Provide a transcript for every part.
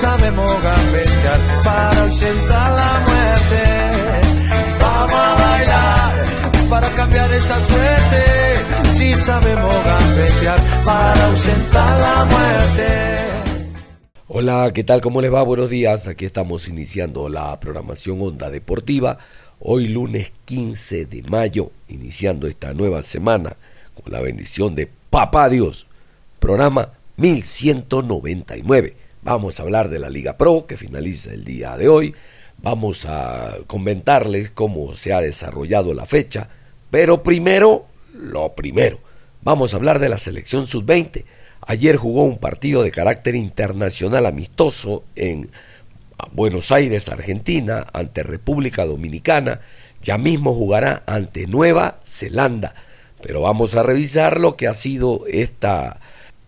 Sabemos gambetear para ausentar la muerte. Vamos a bailar para cambiar esta suerte. Si sabemos gambetear para ausentar la muerte. Hola, ¿qué tal? ¿Cómo les va? Buenos días. Aquí estamos iniciando la programación Onda Deportiva. Hoy lunes 15 de mayo, iniciando esta nueva semana con la bendición de Papá Dios. Programa 1199. Vamos a hablar de la Liga Pro que finaliza el día de hoy. Vamos a comentarles cómo se ha desarrollado la fecha. Pero primero, lo primero. Vamos a hablar de la selección sub-20. Ayer jugó un partido de carácter internacional amistoso en Buenos Aires, Argentina, ante República Dominicana. Ya mismo jugará ante Nueva Zelanda. Pero vamos a revisar lo que ha sido esta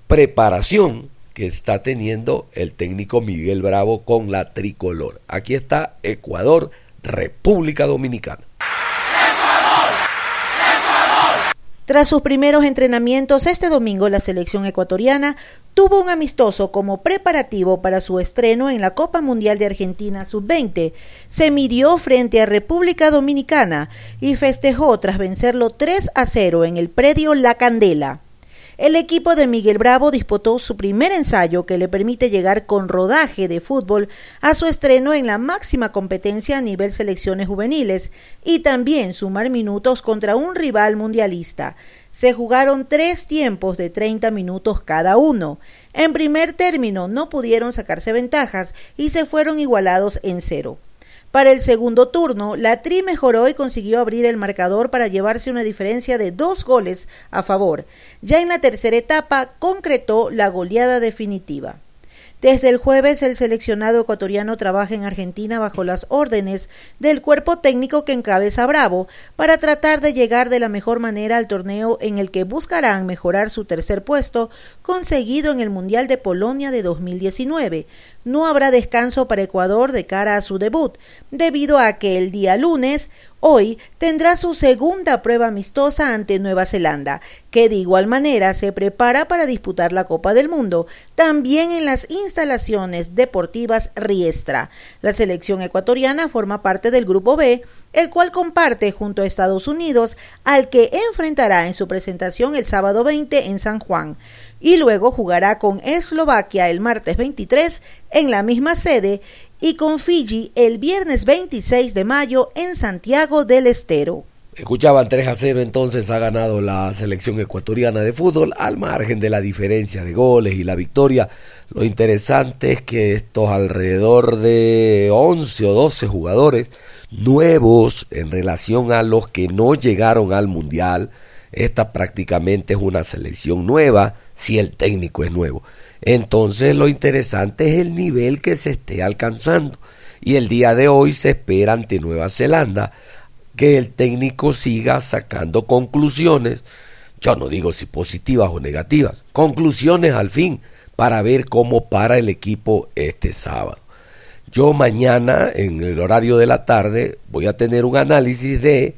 preparación que está teniendo el técnico Miguel Bravo con la tricolor. Aquí está Ecuador, República Dominicana. Tras sus primeros entrenamientos este domingo, la selección ecuatoriana tuvo un amistoso como preparativo para su estreno en la Copa Mundial de Argentina Sub-20. Se midió frente a República Dominicana y festejó tras vencerlo 3 a 0 en el predio La Candela. El equipo de Miguel Bravo disputó su primer ensayo que le permite llegar con rodaje de fútbol a su estreno en la máxima competencia a nivel selecciones juveniles y también sumar minutos contra un rival mundialista. Se jugaron tres tiempos de 30 minutos cada uno. En primer término no pudieron sacarse ventajas y se fueron igualados en cero. Para el segundo turno, la Tri mejoró y consiguió abrir el marcador para llevarse una diferencia de dos goles a favor. Ya en la tercera etapa concretó la goleada definitiva. Desde el jueves, el seleccionado ecuatoriano trabaja en Argentina bajo las órdenes del cuerpo técnico que encabeza Bravo para tratar de llegar de la mejor manera al torneo en el que buscarán mejorar su tercer puesto conseguido en el Mundial de Polonia de 2019. No habrá descanso para Ecuador de cara a su debut, debido a que el día lunes Hoy tendrá su segunda prueba amistosa ante Nueva Zelanda, que de igual manera se prepara para disputar la Copa del Mundo, también en las instalaciones deportivas Riestra. La selección ecuatoriana forma parte del Grupo B, el cual comparte junto a Estados Unidos, al que enfrentará en su presentación el sábado 20 en San Juan y luego jugará con Eslovaquia el martes 23 en la misma sede y con Fiji el viernes 26 de mayo en Santiago del Estero. Escuchaban 3 a 0, entonces ha ganado la selección ecuatoriana de fútbol al margen de la diferencia de goles y la victoria. Lo interesante es que estos alrededor de 11 o 12 jugadores nuevos en relación a los que no llegaron al Mundial, esta prácticamente es una selección nueva si el técnico es nuevo. Entonces lo interesante es el nivel que se esté alcanzando. Y el día de hoy se espera ante Nueva Zelanda que el técnico siga sacando conclusiones, yo no digo si positivas o negativas, conclusiones al fin para ver cómo para el equipo este sábado. Yo mañana en el horario de la tarde voy a tener un análisis de eh,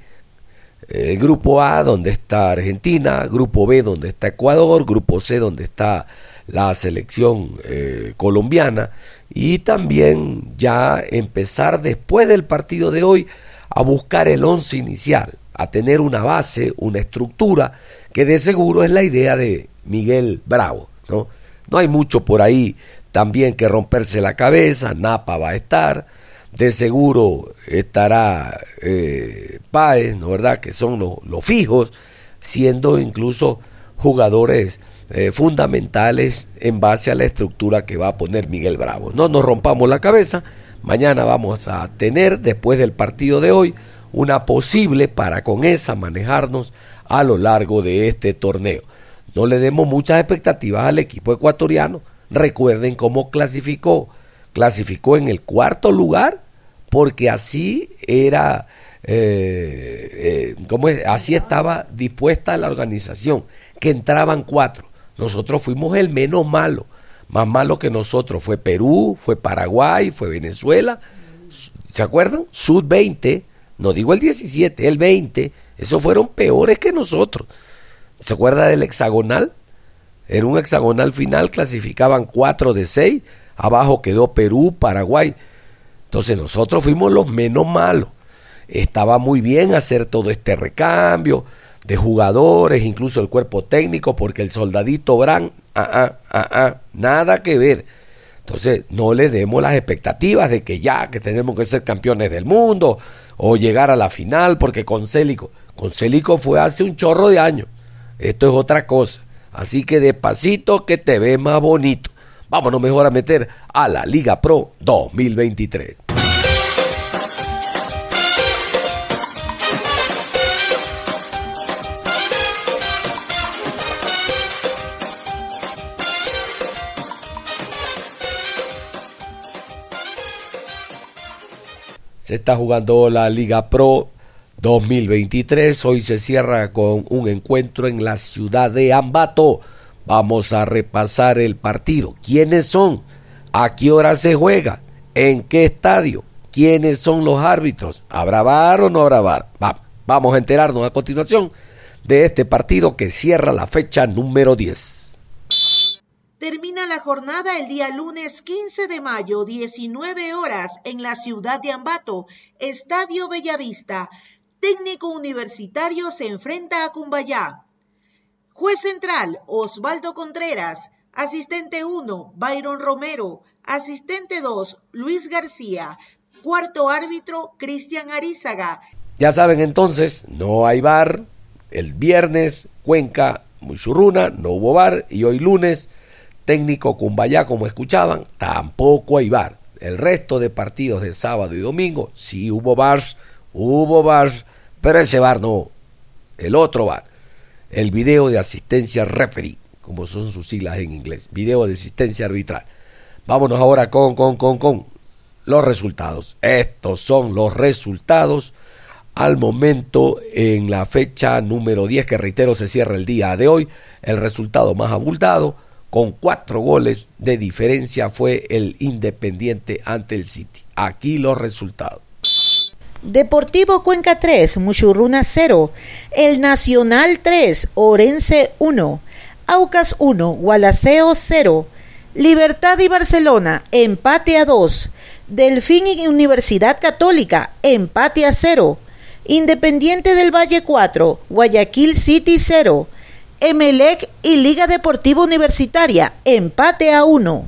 el grupo A donde está Argentina, grupo B donde está Ecuador, grupo C donde está la selección eh, colombiana y también ya empezar después del partido de hoy a buscar el once inicial, a tener una base, una estructura, que de seguro es la idea de Miguel Bravo, ¿no? No hay mucho por ahí también que romperse la cabeza, Napa va a estar, de seguro estará eh, ¿no verdad? Que son los fijos, siendo incluso jugadores eh, fundamentales en base a la estructura que va a poner Miguel Bravo. No nos rompamos la cabeza, mañana vamos a tener, después del partido de hoy, una posible para con esa manejarnos a lo largo de este torneo. No le demos muchas expectativas al equipo ecuatoriano. Recuerden cómo clasificó. Clasificó en el cuarto lugar porque así era, eh, eh así estaba dispuesta la organización, que entraban cuatro. Nosotros fuimos el menos malo. Más malo que nosotros fue Perú, fue Paraguay, fue Venezuela. ¿Se acuerdan? Sud 20, no digo el 17, el 20. Esos fueron peores que nosotros. ¿Se acuerda del hexagonal? Era un hexagonal final, clasificaban 4 de 6. Abajo quedó Perú, Paraguay. Entonces nosotros fuimos los menos malos. Estaba muy bien hacer todo este recambio de jugadores, incluso el cuerpo técnico, porque el soldadito Bran, ah, ah, ah, ah, nada que ver. Entonces, no le demos las expectativas de que ya, que tenemos que ser campeones del mundo o llegar a la final, porque con Célico, con Célico fue hace un chorro de años. Esto es otra cosa. Así que despacito que te ve más bonito. Vámonos mejor a meter a la Liga Pro 2023. Se está jugando la Liga Pro 2023. Hoy se cierra con un encuentro en la ciudad de Ambato. Vamos a repasar el partido. ¿Quiénes son? ¿A qué hora se juega? ¿En qué estadio? ¿Quiénes son los árbitros? ¿Habrá bar o no habrá bar? vamos a enterarnos a continuación de este partido que cierra la fecha número 10. Termina la jornada el día lunes 15 de mayo, 19 horas, en la ciudad de Ambato, Estadio Bellavista. Técnico universitario se enfrenta a Cumbayá. Juez central, Osvaldo Contreras. Asistente 1, Byron Romero. Asistente 2, Luis García. Cuarto árbitro, Cristian Arizaga. Ya saben entonces, no hay bar. El viernes, Cuenca, Muchurruna, no hubo bar. Y hoy lunes, técnico Cumbayá, como escuchaban, tampoco hay bar. El resto de partidos de sábado y domingo, sí hubo bars, hubo bars, pero ese bar no, el otro bar. El video de asistencia referee, como son sus siglas en inglés, video de asistencia arbitral. Vámonos ahora con, con, con, con los resultados. Estos son los resultados al momento en la fecha número 10, que reitero se cierra el día de hoy. El resultado más abultado con cuatro goles de diferencia fue el Independiente ante el City. Aquí los resultados. Deportivo Cuenca 3, Muchurruna 0, El Nacional 3, Orense 1, Aucas 1, Gualaceo 0, Libertad y Barcelona, empate a 2, Delfín y Universidad Católica, empate a 0, Independiente del Valle 4, Guayaquil City 0, Emelec y Liga Deportiva Universitaria, empate a uno.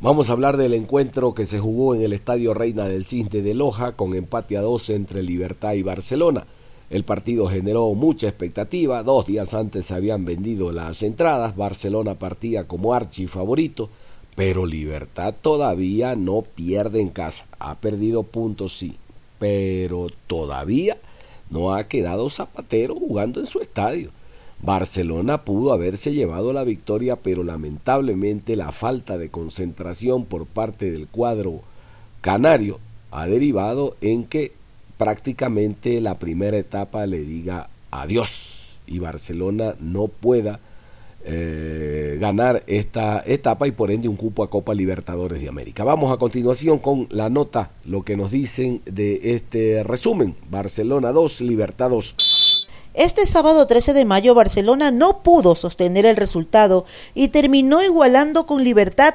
Vamos a hablar del encuentro que se jugó en el Estadio Reina del Cinte de Loja con empate a dos entre Libertad y Barcelona. El partido generó mucha expectativa, dos días antes se habían vendido las entradas, Barcelona partía como archi favorito, pero Libertad todavía no pierde en casa, ha perdido puntos sí, pero todavía no ha quedado Zapatero jugando en su estadio. Barcelona pudo haberse llevado la victoria, pero lamentablemente la falta de concentración por parte del cuadro canario ha derivado en que prácticamente la primera etapa le diga adiós y Barcelona no pueda eh, ganar esta etapa y por ende un cupo a Copa Libertadores de América. Vamos a continuación con la nota, lo que nos dicen de este resumen. Barcelona 2, Libertad 2. Este sábado 13 de mayo Barcelona no pudo sostener el resultado y terminó igualando con libertad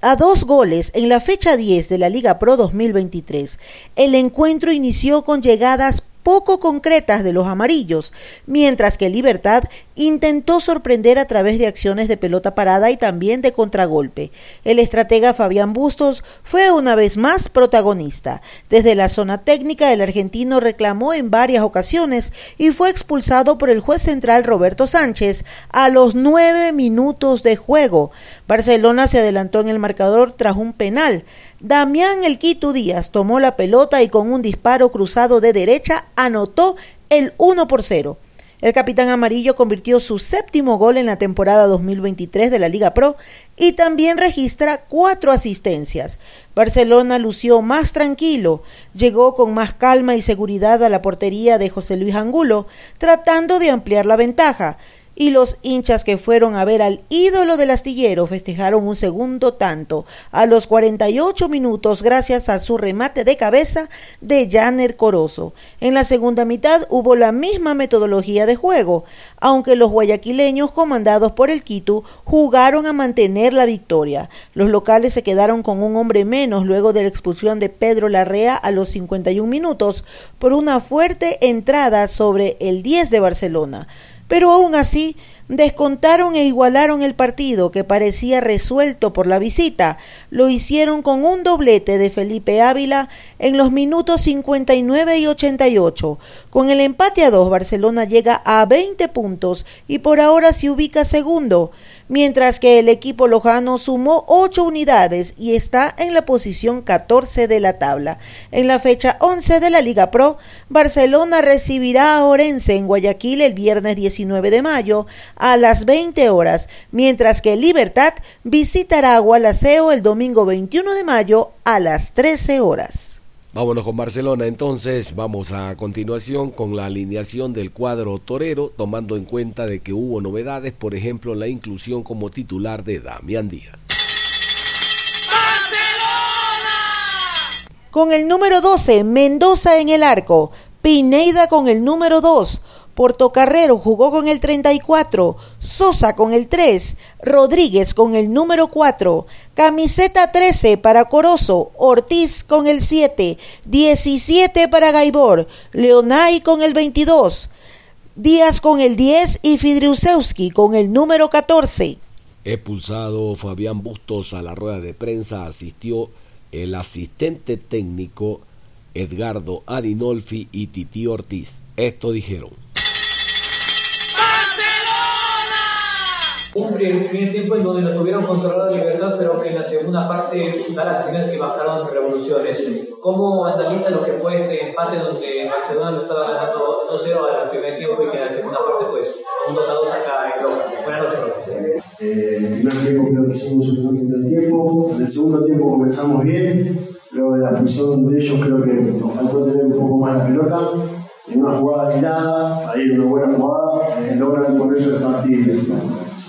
a dos goles en la fecha 10 de la Liga Pro 2023. El encuentro inició con llegadas poco concretas de los amarillos, mientras que Libertad intentó sorprender a través de acciones de pelota parada y también de contragolpe. El estratega Fabián Bustos fue una vez más protagonista. Desde la zona técnica, el argentino reclamó en varias ocasiones y fue expulsado por el juez central Roberto Sánchez a los nueve minutos de juego. Barcelona se adelantó en el marcador tras un penal. Damián El Quito Díaz tomó la pelota y con un disparo cruzado de derecha anotó el 1 por 0. El capitán amarillo convirtió su séptimo gol en la temporada 2023 de la Liga Pro y también registra cuatro asistencias. Barcelona lució más tranquilo, llegó con más calma y seguridad a la portería de José Luis Angulo, tratando de ampliar la ventaja y los hinchas que fueron a ver al ídolo del astillero festejaron un segundo tanto a los 48 minutos gracias a su remate de cabeza de Janer Corozo. En la segunda mitad hubo la misma metodología de juego, aunque los guayaquileños comandados por el Quito jugaron a mantener la victoria. Los locales se quedaron con un hombre menos luego de la expulsión de Pedro Larrea a los 51 minutos por una fuerte entrada sobre el 10 de Barcelona pero aún así descontaron e igualaron el partido que parecía resuelto por la visita. Lo hicieron con un doblete de Felipe Ávila en los minutos 59 y 88. Con el empate a dos, Barcelona llega a 20 puntos y por ahora se ubica segundo mientras que el equipo lojano sumó ocho unidades y está en la posición 14 de la tabla. En la fecha 11 de la Liga Pro, Barcelona recibirá a Orense en Guayaquil el viernes 19 de mayo a las 20 horas, mientras que Libertad visitará a Gualaceo el domingo 21 de mayo a las 13 horas. Vámonos con Barcelona entonces, vamos a continuación con la alineación del cuadro torero, tomando en cuenta de que hubo novedades, por ejemplo la inclusión como titular de Damián Díaz. Con el número 12, Mendoza en el arco, Pineida con el número 2, Portocarrero jugó con el 34, Sosa con el 3, Rodríguez con el número 4, camiseta 13 para Corozo, Ortiz con el 7, 17 para Gaibor, Leonay con el 22, Díaz con el 10 y Fidriusewski con el número 14. Expulsado Fabián Bustos a la rueda de prensa asistió el asistente técnico Edgardo Adinolfi y Titi Ortiz. Esto dijeron. Un primer tiempo en donde no tuvieron controlada libertad, pero que en la segunda parte da las señales que bajaron revoluciones. ¿Cómo analiza lo que fue este empate donde Barcelona lo estaba ganando 2-0 al primer tiempo y que en la segunda parte pues un 2-2 acá en Loja? Buenas noches, eh, En el primer tiempo creo que hicimos un buen primer tiempo, en el segundo tiempo comenzamos bien, luego de la función de ellos creo que nos faltó tener un poco más la pelota en una jugada tirada, ahí una buena jugada, eh, logran ponerse el partido.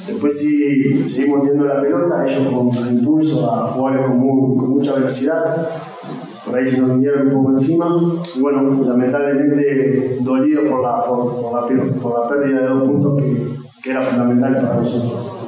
Después sí seguimos viendo la pelota, ellos con el impulso a jugar con, mucha velocidad, por ahí se nos vinieron un poco encima, y bueno, lamentablemente dolido por la, por, la, por la pérdida de dos puntos que, que era fundamental para nosotros.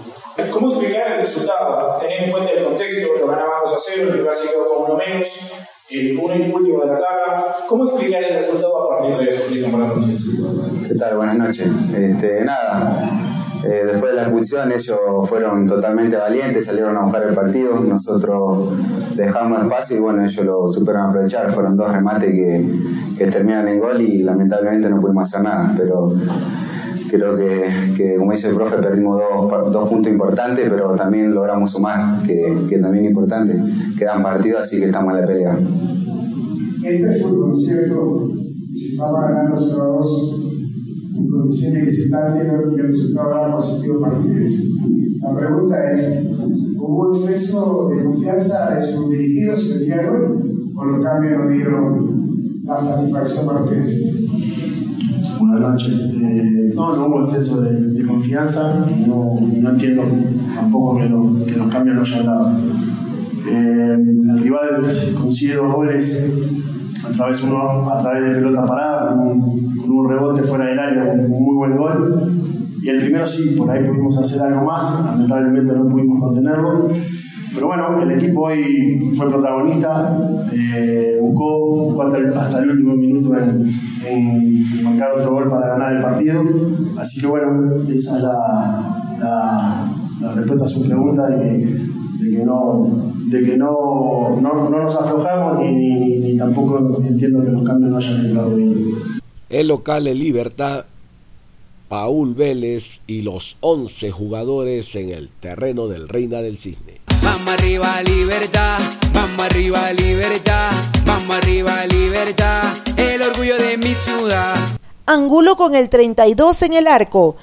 ¿Cómo explicar el resultado? Teniendo en cuenta el contexto, lo ganábamos a cero, el rival se quedó con uno menos, el uno y último de la tabla. ¿Cómo explicar el resultado a partir de eso? Buenas noches. ¿Qué tal? Buenas noches. Este, nada, eh, después de la expulsión ellos fueron totalmente valientes, salieron a buscar el partido, nosotros dejamos espacio y bueno, ellos lo supieron aprovechar, fueron dos remates que, terminan en gol y lamentablemente no pudimos hacer nada, pero creo que, como dice el profe, perdimos dos, puntos importantes, pero también logramos sumar, que, también es importante. Quedan partidos, así que estamos en la pelea. Este fútbol, ¿cierto? Estaba ganando 0 2 visitantes y el resultado era positivo para ustedes. La pregunta es, ¿hubo exceso de confianza de sus dirigidos el día de hoy o los cambios no dieron la satisfacción para ustedes? Buenas noches. Eh, no, no hubo exceso de, confianza. No, no, entiendo tampoco que, que, los cambios no hayan dado. Eh, el rival consigue dos goles a través, uno, a través de pelota parada, con un, rebote fuera del área, un muy buen gol. Y el primero sí, por ahí pudimos hacer algo más, lamentablemente no pudimos contenerlo. pero bueno, el equipo hoy fue protagonista, eh, buscó, hasta, el, último minuto en, en, marcar otro gol para ganar el partido. Así que bueno, esa es la, respuesta a su pregunta de que no de que no, no, no nos aflojamos ni, ni, ni, tampoco entiendo que los cambios no hayan entrado bien. El local de Libertad, Paul Vélez y los 11 jugadores en el terreno del Reina del Cisne. Vamos arriba, libertad, vamos arriba, libertad, vamos arriba, libertad, el orgullo de mi ciudad. Angulo con el 32 en el arco.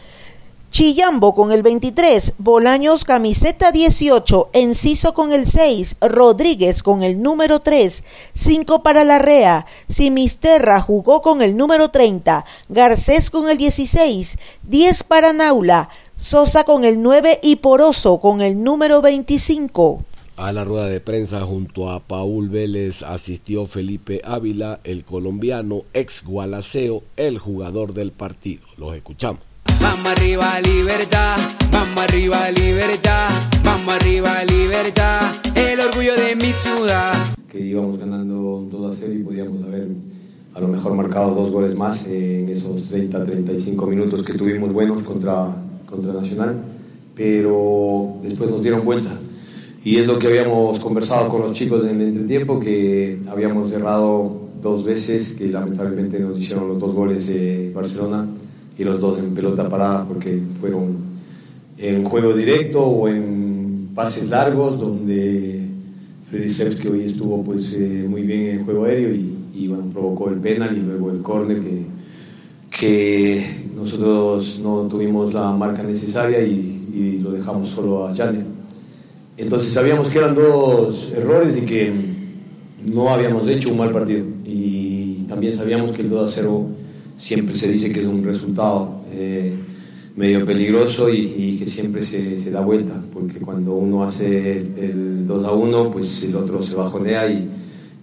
Chillambo con el 23, Bolaños camiseta 18, Enciso con el 6, Rodríguez con el número 3, 5 para Larrea, Simisterra jugó con el número 30, Garcés con el 16, 10 para Naula, Sosa con el 9 y Poroso con el número 25. A la rueda de prensa junto a Paul Vélez asistió Felipe Ávila, el colombiano ex Gualaceo, el jugador del partido. Los escuchamos. Vamos arriba, libertad, vamos arriba, libertad, vamos arriba, libertad, el orgullo de mi ciudad. Que íbamos ganando 2 a 0 y podíamos haber a lo mejor marcado dos goles más en esos 30, 35 minutos que tuvimos buenos contra, contra Nacional, pero después nos dieron vuelta. Y es lo que habíamos conversado con los chicos en el entretiempo, que habíamos cerrado dos veces, que lamentablemente nos hicieron los dos goles de Barcelona y los dos en pelota parada porque fueron en juego directo o en pases largos donde Freddy que hoy estuvo pues eh, muy bien en el juego aéreo y, y, bueno, provocó el penal y luego el córner que, que nosotros no tuvimos la marca necesaria y, y lo dejamos solo a Janet. Entonces sabíamos que eran dos errores y que no habíamos hecho un mal partido y también sabíamos que el 2 a 0 siempre se dice que es un resultado eh, medio peligroso y, que siempre se, se, da vuelta, porque cuando uno hace el 2 a 1, pues el otro se bajonea y,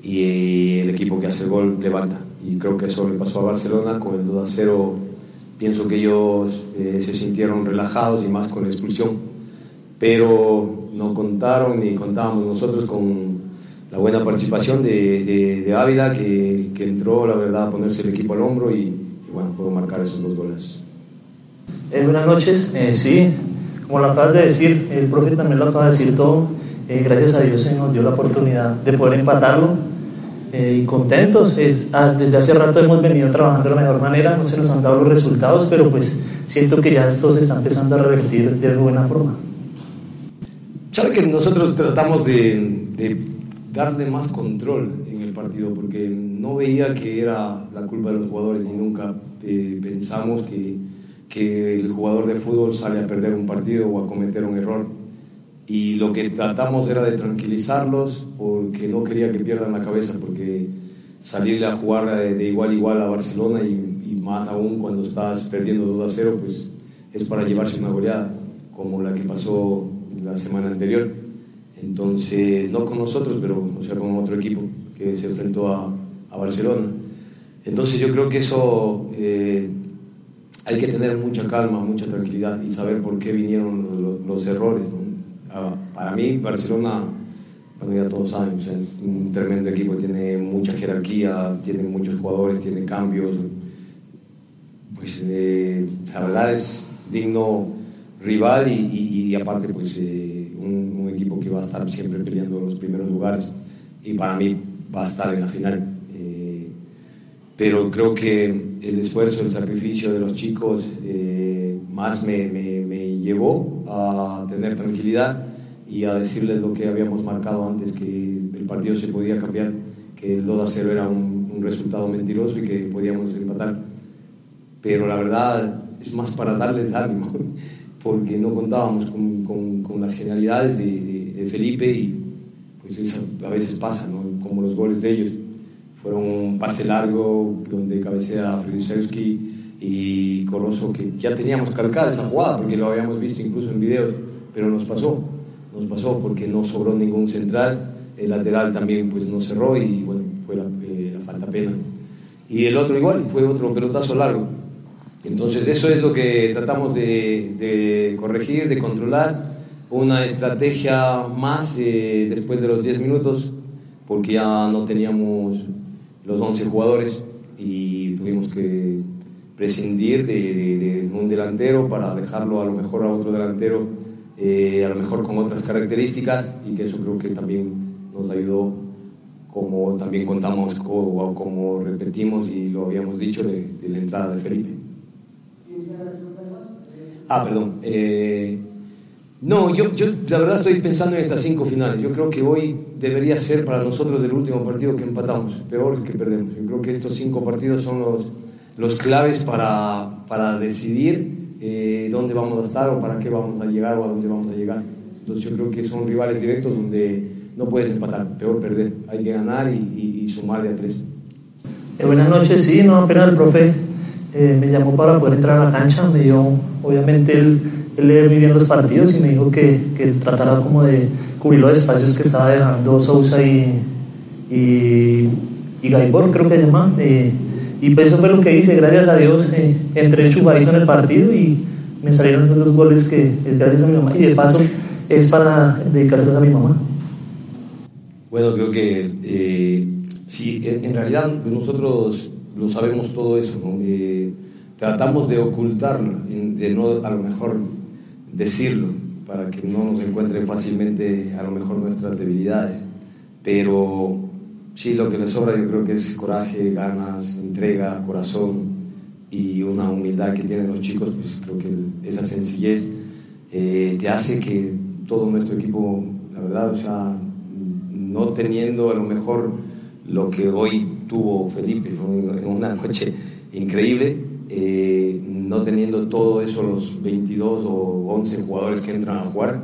y el equipo que hace el gol levanta. Y creo que eso le pasó a Barcelona con el 2 a 0. Pienso que ellos eh, se sintieron relajados y más con la expulsión, pero no contaron ni contábamos nosotros con la buena participación de, de, de Ávila, que, que, entró, la verdad, a ponerse el equipo al hombro y, y bueno, puedo marcar esos dos goles. Eh, buenas noches, eh, sí, como lo acabas de decir, el profe también lo acaba de decir todo, eh, gracias a Dios se nos dio la oportunidad de poder empatarlo y contentos, es, desde hace rato hemos venido trabajando de la mejor manera, no se nos han dado los resultados, pero pues siento que ya esto se está empezando a revertir de buena forma. Sabe que nosotros tratamos de, de darle más control en el partido, porque no veía que era la culpa de los jugadores y nunca eh, pensamos que, que, el jugador de fútbol sale a perder un partido o a cometer un error. Y lo que tratamos era de tranquilizarlos porque no quería que pierdan la cabeza, porque salir a jugar de, igual a igual a Barcelona y, y, más aún cuando estás perdiendo 2 a 0, pues es para llevarse una goleada, como la que pasó la semana anterior. Entonces, no con nosotros, pero o sea, con otro equipo que se enfrentó a, a Barcelona. Entonces yo creo que eso eh, hay que tener mucha calma, mucha tranquilidad y saber por qué vinieron los, errores. ¿no? Para mí, Barcelona, bueno, ya todos saben, es un tremendo equipo, tiene mucha jerarquía, tiene muchos jugadores, tiene cambios. Pues eh, la verdad es digno rival y aparte pues eh, un, un, equipo que va a estar siempre peleando los primeros lugares y para mí va a estar en la final. Pero creo que el esfuerzo, el sacrificio de los chicos eh, más me, me, me, llevó a tener tranquilidad y a decirles lo que habíamos marcado antes, que el partido se podía cambiar, que el 2 a 0 era un, un resultado mentiroso y que podíamos empatar. Pero la verdad es más para darles ánimo porque no contábamos con, con, con las genialidades de, de, de, Felipe y pues eso a veces pasa, ¿no? como los goles de ellos. Fueron un pase largo donde cabecea Frisewski y Corozo, que ya teníamos calcada esa jugada porque lo habíamos visto incluso en videos, pero nos pasó, nos pasó porque no sobró ningún central, el lateral también pues no cerró y bueno, fue la, eh, la falta pena. Y el otro igual, fue otro pelotazo largo. Entonces eso es lo que tratamos de, de, corregir, de controlar, una estrategia más eh, después de los 10 minutos, porque ya no teníamos los 11 jugadores y tuvimos que prescindir de, de- de un delantero para dejarlo a lo mejor a otro delantero, eh, a lo mejor con otras características y que eso creo que también nos ayudó, como también contamos co- o como repetimos y lo habíamos dicho de, de la entrada de Felipe. Ah, perdón. eh, no, yo, yo la verdad estoy pensando en estas cinco finales. Yo creo que hoy debería ser para nosotros el último partido que empatamos, peor que perdemos. Yo creo que estos cinco partidos son los, los claves para, para decidir eh, dónde vamos a estar o para qué vamos a llegar o a dónde vamos a llegar. Entonces yo creo que son rivales directos donde no puedes empatar, peor perder. Hay que ganar y, y- y sumar de a tres. Eh, buenas noches, sí, no, apenas el profe eh, me llamó para poder entrar a la cancha, me dio, obviamente él, él lee muy bien los partidos y me dijo que, que tratara como de cubrir los espacios que estaba dejando Sousa y, y, y Gaibor, creo que se llama. eh, y pues eso fue lo que hice, gracias a Dios, eh, entré enchufadito en el partido y me salieron dos goles que es gracias a mi mamá y de paso es para dedicárselos a mi mamá. Bueno, creo que eh, sí, en, realidad nosotros lo sabemos todo eso. Eh, tratamos de ocultarlo, de no a lo mejor decirlo, para que no nos encuentren fácilmente a lo mejor nuestras debilidades. Pero sí, lo que les sobra yo creo que es coraje, ganas, entrega, corazón y una humildad que tienen los chicos, pues creo que esa sencillez eh, te hace que todo nuestro equipo, la verdad, o sea, no teniendo a lo mejor lo que hoy tuvo Felipe, en una noche increíble, eh, no teniendo todo eso, los 22 o 11 jugadores que entran a jugar,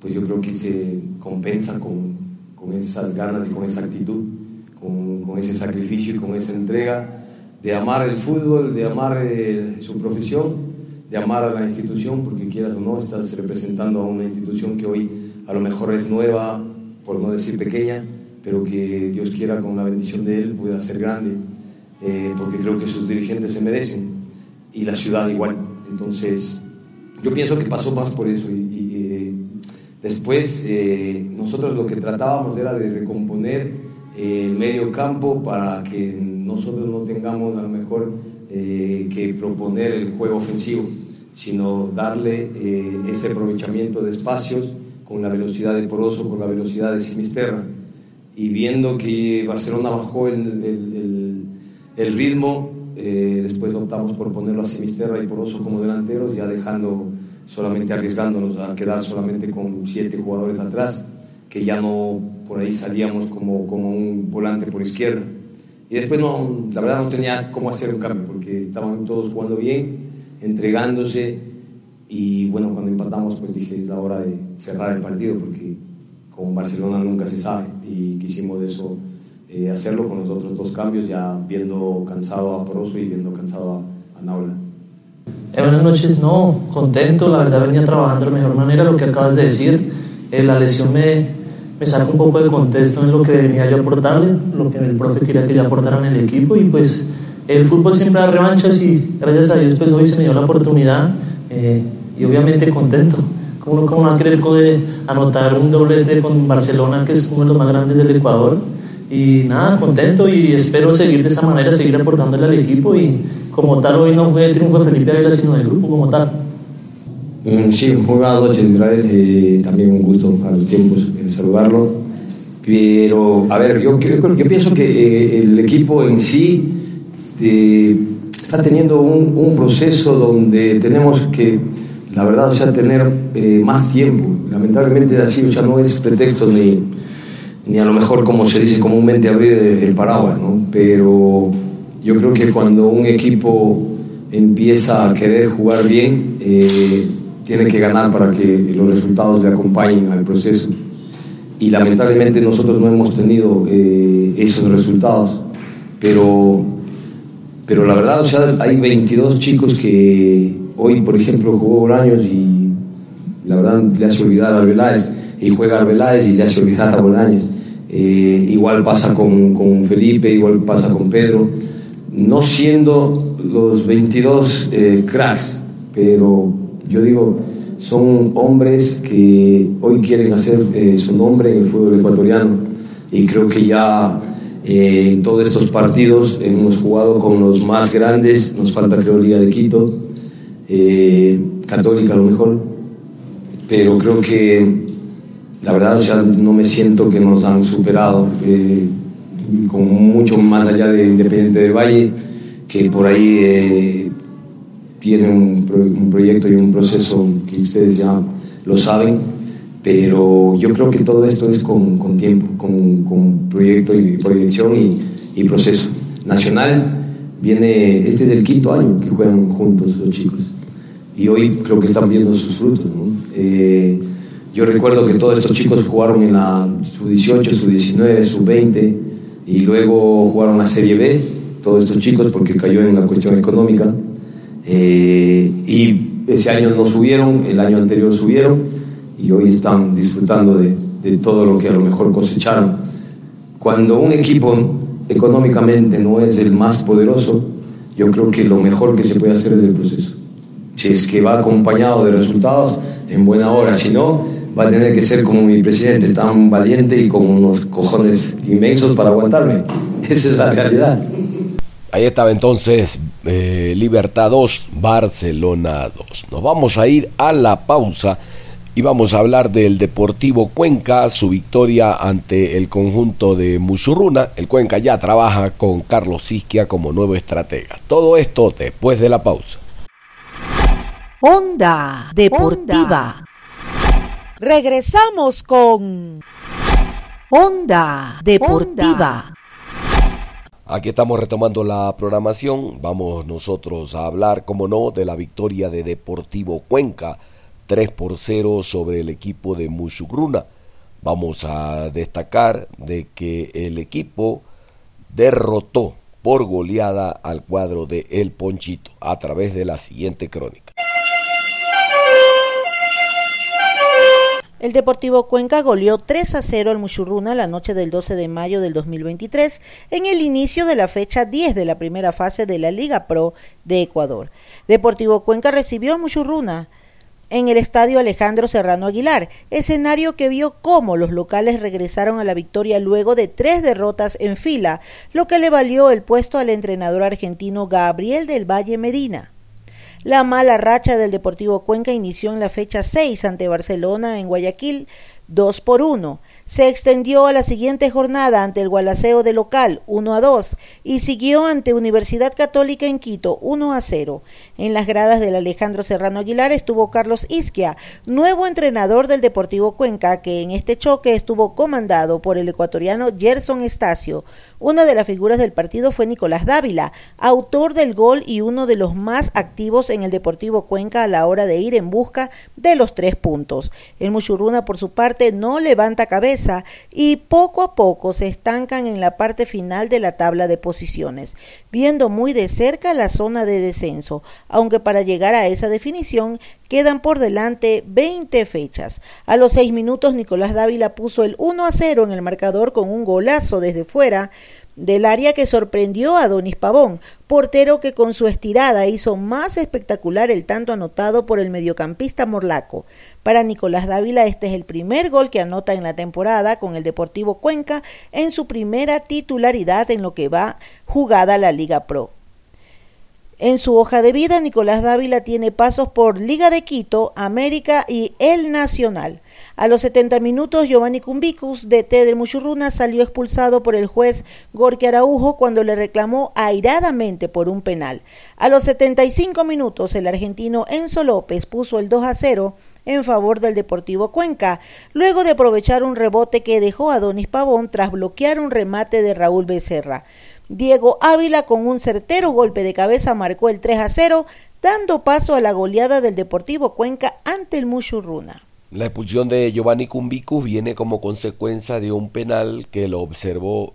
pues yo creo que se compensa con, con esas ganas y con esa actitud, con, con ese sacrificio y con esa entrega de amar el fútbol, de amar eh, su profesión, de amar a la institución, porque quieras o no, estás representando a una institución que hoy a lo mejor es nueva, por no decir pequeña, pero que Dios quiera con la bendición de Él pueda ser grande, eh, porque creo que sus dirigentes se merecen y la ciudad igual. Entonces, yo pienso que pasó más por eso y, y, eh, después eh, nosotros lo que tratábamos era de recomponer eh, el medio campo para que nosotros no tengamos a lo mejor eh, que proponer el juego ofensivo, sino darle eh, ese aprovechamiento de espacios con la velocidad de Poroso, con la velocidad de Simisterra. Y viendo que Barcelona bajó el, el- el- el ritmo, eh, después optamos por ponerlo a Simisterra y Poroso como delanteros, ya dejando solamente arriesgándonos a quedar solamente con siete jugadores atrás, que ya no por ahí salíamos como, como un volante por izquierda. Y después no, la verdad no tenía cómo hacer un cambio, porque estaban todos jugando bien, entregándose, y bueno, cuando empatamos, pues dije, es la hora de cerrar el partido, porque con Barcelona nunca se sabe, y quisimos eso, eh, hacerlo con los otros dos cambios, ya viendo cansado a Poroso y viendo cansado a, Naula. Eh, buenas noches, no, contento, la verdad venía trabajando de mejor manera, lo que acabas de decir, eh, la lesión me, me saca un poco de contexto en lo que venía yo a aportarle, lo que el profe quería que yo aportara en el equipo y pues el fútbol siempre da revanchas y gracias a Dios pues hoy se me dio la oportunidad eh, y obviamente contento. ¿Cómo, cómo va a querer anotar un doblete con Barcelona, que es uno de los más grandes del Ecuador? Y nada, contento y espero seguir de esa manera, seguir aportándole al equipo y como tal hoy no fue el triunfo de Felipe Ávila, sino del grupo como tal. Mm, Sí, muy buenas noches eh, también un gusto a los tiempos eh, saludarlo. Pero, a ver, yo, yo, yo pienso que eh, el equipo en sí eh, está teniendo un, un proceso donde tenemos que, la verdad, o sea, tener eh, más tiempo. Lamentablemente así, o sea, no es pretexto ni, ni a lo mejor, como se dice comúnmente, abrir el, paraguas, ¿no? Pero yo creo que cuando un equipo empieza a querer jugar bien, eh, tiene que ganar para que los resultados le acompañen al proceso. Y lamentablemente nosotros no hemos tenido eh, esos resultados. Pero, pero la verdad, o sea, hay 22 chicos que hoy, por ejemplo, jugó Bolaños y la verdad le hace olvidar a Arbeláez. Y juega Arbeláez y le hace olvidar a Bolaños. Eh, igual pasa con, con Felipe, igual pasa con Pedro. No siendo los 22 eh, cracks, pero yo digo, son hombres que hoy quieren hacer eh, su nombre en el fútbol ecuatoriano. Y creo que ya eh, en todos estos partidos hemos jugado con los más grandes, nos falta creo Liga de Quito, eh, Católica a lo mejor, pero creo que la verdad ya no me siento que nos han superado, con mucho más allá de Independiente del Valle, que por ahí tiene un, proyecto y un proceso que ustedes ya lo saben, pero yo creo que todo esto es con, con tiempo, con, con, proyecto y proyección y, y, proceso. Nacional viene, este es el quinto año que juegan juntos los chicos y hoy creo que están viendo sus frutos. Eh, yo recuerdo que todos estos chicos jugaron en la sub-18, sub-19, sub-20 y luego jugaron la Serie B, todos estos chicos porque cayó en una cuestión económica eh, y ese año no subieron, el año anterior subieron y hoy están disfrutando de todo lo que a lo mejor cosecharon. Cuando un equipo económicamente no es el más poderoso, yo creo que lo mejor que se puede hacer es el proceso. Si es que va acompañado de resultados, en buena hora. Si no, va a tener que ser como mi presidente, tan valiente y con unos cojones inmensos para aguantarme. Esa es la realidad. Ahí estaba entonces eh, Libertad 2, Barcelona 2. Nos vamos a ir a la pausa y vamos a hablar del Deportivo Cuenca, su victoria ante el conjunto de Muchurruna. El Cuenca ya trabaja con Carlos Isquia como nuevo estratega. Todo esto después de la pausa. Onda Deportiva. Regresamos con Onda Deportiva. Aquí estamos retomando la programación. Vamos nosotros a hablar, como no, de la victoria de Deportivo Cuenca, 3 por 0 sobre el equipo de Mushugruna. Vamos a destacar de que el equipo derrotó por goleada al cuadro de El Ponchito a través de la siguiente crónica. El Deportivo Cuenca goleó 3 a 0 al Muchurruna la noche del 12 de mayo del 2023 en el inicio de la fecha 10 de la primera fase de la Liga Pro de Ecuador. Deportivo Cuenca recibió a Muchurruna en el estadio Alejandro Serrano Aguilar, escenario que vio cómo los locales regresaron a la victoria luego de tres derrotas en fila, lo que le valió el puesto al entrenador argentino Gabriel del Valle Medina. La mala racha del Deportivo Cuenca inició en la fecha 6 ante Barcelona en Guayaquil 2 por 1 se extendió a la siguiente jornada ante el Gualaceo de local 1 a 2 y siguió ante Universidad Católica en Quito 1 a 0. En las gradas del Alejandro Serrano Aguilar estuvo Carlos Isquia, nuevo entrenador del Deportivo Cuenca, que en este choque estuvo comandado por el ecuatoriano Gerson Estacio. Una de las figuras del partido fue Nicolás Dávila, autor del gol y uno de los más activos en el Deportivo Cuenca a la hora de ir en busca de los tres puntos. El Muchurruna, por su parte, no levanta cabeza y poco a poco se estancan en la parte final de la tabla de posiciones, viendo muy de cerca la zona de descenso, aunque para llegar a esa definición quedan por delante 20 fechas. A los seis minutos Nicolás Dávila puso el 1 a 0 en el marcador con un golazo desde fuera, del área que sorprendió a Donis Pavón, portero que con su estirada hizo más espectacular el tanto anotado por el mediocampista morlaco. Para Nicolás Dávila este es el primer gol que anota en la temporada con el Deportivo Cuenca en su primera titularidad en lo que va jugada la Liga Pro. En su hoja de vida, Nicolás Dávila tiene pasos por Liga de Quito, América y El Nacional. A los 70 minutos, Giovanni Cumbicus, de T del Muchurruna, salió expulsado por el juez Gorky Araujo cuando le reclamó airadamente por un penal. A los 75 minutos, el argentino Enzo López puso el 2 a 0 en favor del Deportivo Cuenca, luego de aprovechar un rebote que dejó a Donis Pavón tras bloquear un remate de Raúl Becerra. Diego Ávila con un certero golpe de cabeza marcó el 3 a 0, dando paso a la goleada del Deportivo Cuenca ante el Muchurruna. La expulsión de Giovanni Cumbicus viene como consecuencia de un penal que lo observó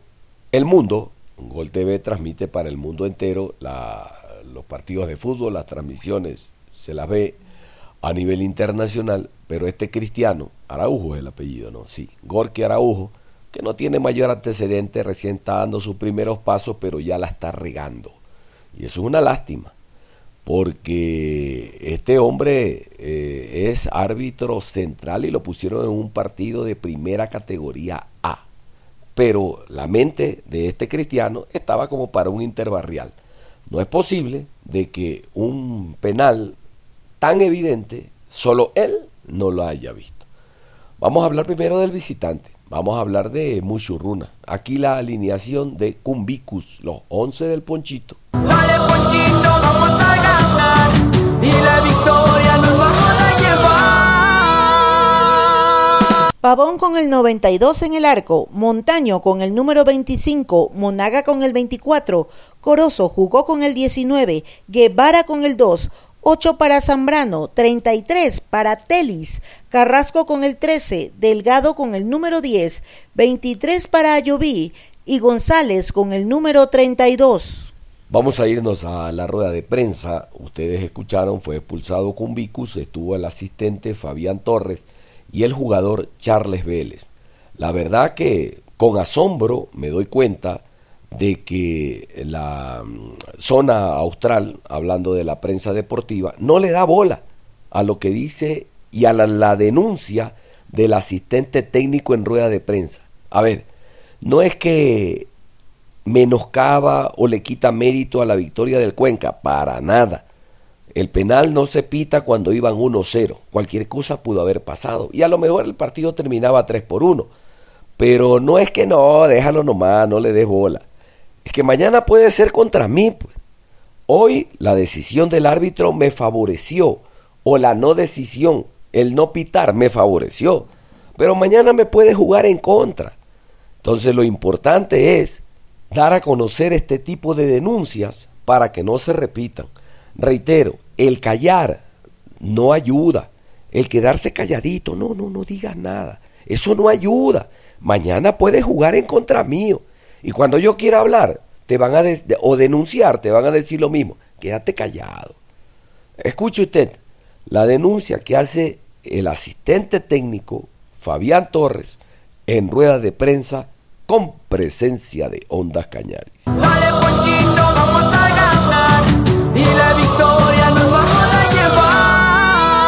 el mundo. Gol TV transmite para el mundo entero los partidos de fútbol, las transmisiones, se las ve a nivel internacional, pero este cristiano, Araujo es el apellido, ¿no? Sí, Gorky Araujo, que no tiene mayor antecedente, recién está dando sus primeros pasos, pero ya la está regando. Y eso es una lástima, porque este hombre eh, es árbitro central y lo pusieron en un partido de primera categoría A. Pero la mente de este cristiano estaba como para un interbarrial. No es posible de que un penal tan evidente solo él no lo haya visto. Vamos a hablar primero del visitante. Vamos a hablar de Muchurruna. Aquí la alineación de Cumbicus, los 11 del Ponchito. Dale Ponchito, vamos a ganar y la victoria nos vamos a llevar. Pavón con el 92 en el arco, Montaño con el número 25, Monaga con el 24, Corozo jugó con el 19, Guevara con el 2, 8 para Zambrano, 33 para Telis, Carrasco con el 13, Delgado con el número 10, 23 para Ayoví y González con el número 32. Vamos a irnos a la rueda de prensa. Ustedes escucharon, fue expulsado Cumbicus, estuvo el asistente Fabián Torres y el jugador Charles Vélez. La verdad que con asombro me doy cuenta de que la mm, zona austral, hablando de la prensa deportiva, no le da bola a lo que dice y a la, denuncia del asistente técnico en rueda de prensa. A ver, no es que menoscaba o le quita mérito a la victoria del Cuenca, para nada. El penal no se pita cuando iban 1-0, cualquier cosa pudo haber pasado y a lo mejor el partido terminaba 3 por 1. Pero no es que no, déjalo nomás, no le des bola es que mañana puede ser contra mí. Pues. Hoy la decisión del árbitro me favoreció, o la no decisión, el no pitar me favoreció, pero mañana me puede jugar en contra. Entonces lo importante es dar a conocer este tipo de denuncias para que no se repitan. Reitero, el callar no ayuda, el quedarse calladito, no, no, no digas nada, eso no ayuda. Mañana puede jugar en contra mío. Y cuando yo quiera hablar, te van a o denunciar, te van a decir lo mismo. Quédate callado. Escuche usted la denuncia que hace el asistente técnico Fabián Torres en rueda de prensa con presencia de Ondas Cañaris. Dale, Ponchito, vamos a ganar y la victoria nos vamos a llevar.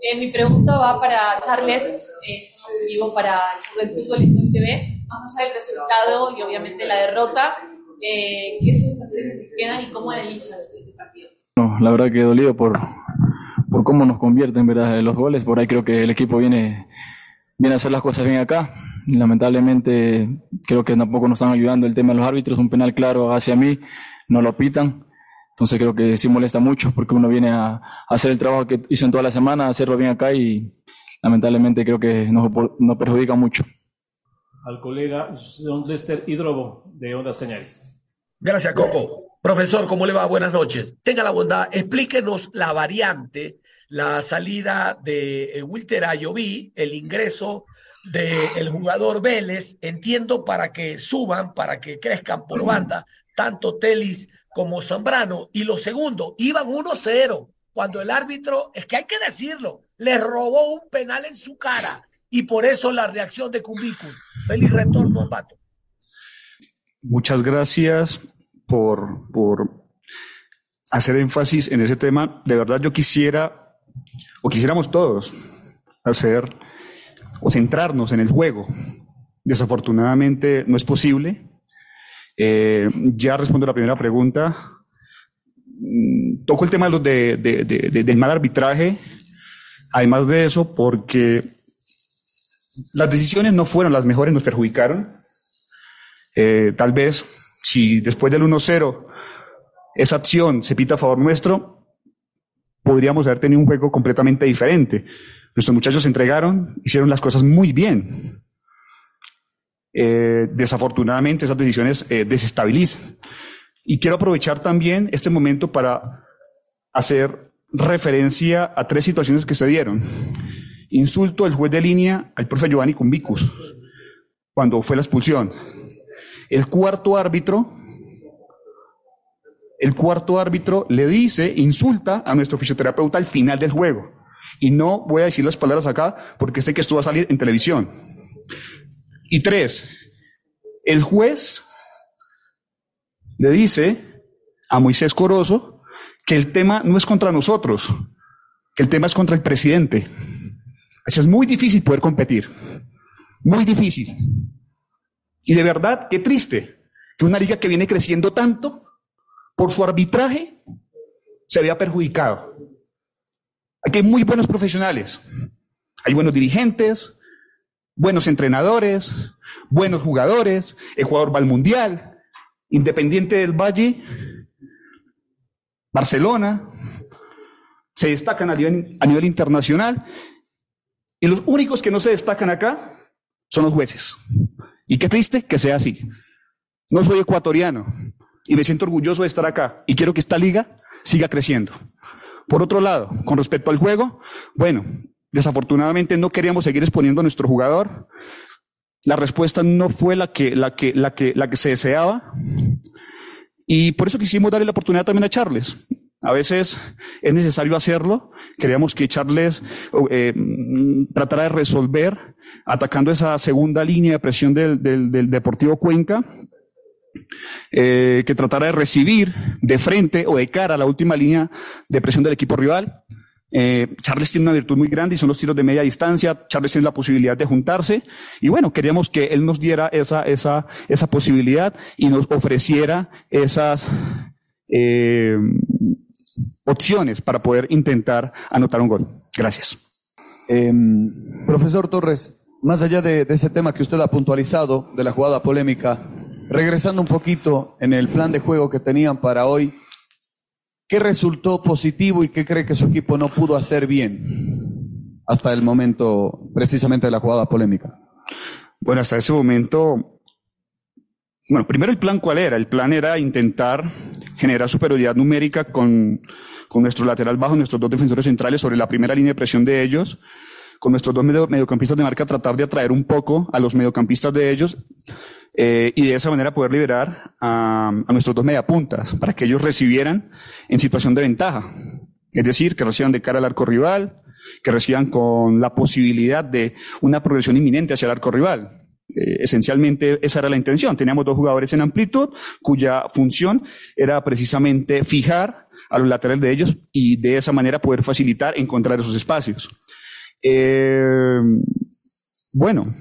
Eh, mi pregunta va para Charles, eh, digo para el Fútbol y TV más allá del resultado y obviamente la derrota, eh, ¿qué sensaciones te quedan y cómo analizas este partido? No, la verdad que he dolido por, por cómo nos convierten ¿verdad? los goles. Por ahí creo que el equipo viene, viene a hacer las cosas bien acá. Lamentablemente creo que tampoco nos están ayudando el tema de los árbitros. Un penal claro hacia mí, no lo pitan. Entonces creo que sí molesta mucho porque uno viene a, a hacer el trabajo que hizo en toda la semana, a hacerlo bien acá y lamentablemente creo que nos, nos perjudica mucho al colega Don Lester Hidrobo de Ondas Cañares. Gracias, Coco. Profesor, ¿cómo le va? Buenas noches. Tenga la bondad, explíquenos la variante, la salida de eh, Wilter Ayoví, el ingreso del jugador Vélez, entiendo para que suban, para que crezcan por banda, tanto Telis como Zambrano. Y lo segundo, iban 1-0, cuando el árbitro, es que hay que decirlo, le robó un penal en su cara y por eso la reacción de Cumbicus. Feliz retorno, Pato. Muchas gracias por, por hacer énfasis en ese tema. De verdad yo quisiera, o quisiéramos todos, hacer o centrarnos en el juego. Desafortunadamente no es posible. Eh, ya respondo a la primera pregunta. Mm, toco el tema de, de, de, del mal arbitraje. Además de eso, porque las decisiones no fueron las mejores, nos perjudicaron. Eh, tal vez si después del 1-0 esa acción se pita a favor nuestro, podríamos haber tenido un juego completamente diferente. Nuestros muchachos se entregaron, hicieron las cosas muy bien. Eh, desafortunadamente esas decisiones eh, desestabilizan. Y quiero aprovechar también este momento para hacer referencia a tres situaciones que se dieron insulto del juez de línea al profe Giovanni Cumbicus cuando fue la expulsión. El cuarto árbitro, el cuarto árbitro le dice, insulta a nuestro fisioterapeuta al final del juego. Y no voy a decir las palabras acá porque sé que esto va a salir en televisión. Y tres, el juez le dice a Moisés Corozo que el tema no es contra nosotros, que el tema es contra el presidente. Eso es muy difícil poder competir. Muy difícil. Y de verdad, qué triste que una liga que viene creciendo tanto, por su arbitraje, se vea perjudicado. Aquí hay muy buenos profesionales, hay buenos dirigentes, buenos entrenadores, buenos jugadores, el jugador va al Mundial, Independiente del Valle, Barcelona, se destacan a nivel, a nivel internacional y los únicos que no se destacan acá son los jueces. Y qué triste que sea así. No soy ecuatoriano y me siento orgulloso de estar acá y quiero que esta liga siga creciendo. Por otro lado, con respecto al juego, bueno, desafortunadamente no queríamos seguir exponiendo a nuestro jugador. La respuesta no fue la que, la que, la que, la que se deseaba. Y por eso quisimos darle la oportunidad también a Charles. A veces es necesario hacerlo. Queríamos que Charles eh, tratara de resolver atacando esa segunda línea de presión del, del, Deportivo Cuenca, eh, que tratara de recibir de frente o de cara a la última línea de presión del equipo rival. Eh, Charles tiene una virtud muy grande y son los tiros de media distancia. Charles tiene la posibilidad de juntarse. Y bueno, queríamos que él nos diera esa, esa, esa posibilidad y nos ofreciera esas eh, opciones para poder intentar anotar un gol. Gracias. profesor Torres, más allá de, de ese tema que usted ha puntualizado, de la jugada polémica, regresando un poquito en el plan de juego que tenían para hoy, ¿qué resultó positivo y qué cree que su equipo no pudo hacer bien hasta el momento precisamente de la jugada polémica? Bueno, hasta ese momento, bueno, primero el plan cuál era? El plan era intentar generar superioridad numérica con, con nuestro lateral bajo, nuestros dos defensores centrales sobre la primera línea de presión de ellos, con nuestros dos medio, mediocampistas de marca tratar de atraer un poco a los mediocampistas de ellos eh, y de esa manera poder liberar a, a nuestros dos mediapuntas para que ellos recibieran en situación de ventaja. Es decir, que reciban de cara al arco rival, que reciban con la posibilidad de una progresión inminente hacia el arco rival. Eh, esencialmente esa era la intención. Teníamos dos jugadores en amplitud cuya función era precisamente fijar a los laterales de ellos y de esa manera poder facilitar encontrar esos espacios. Eh, bueno,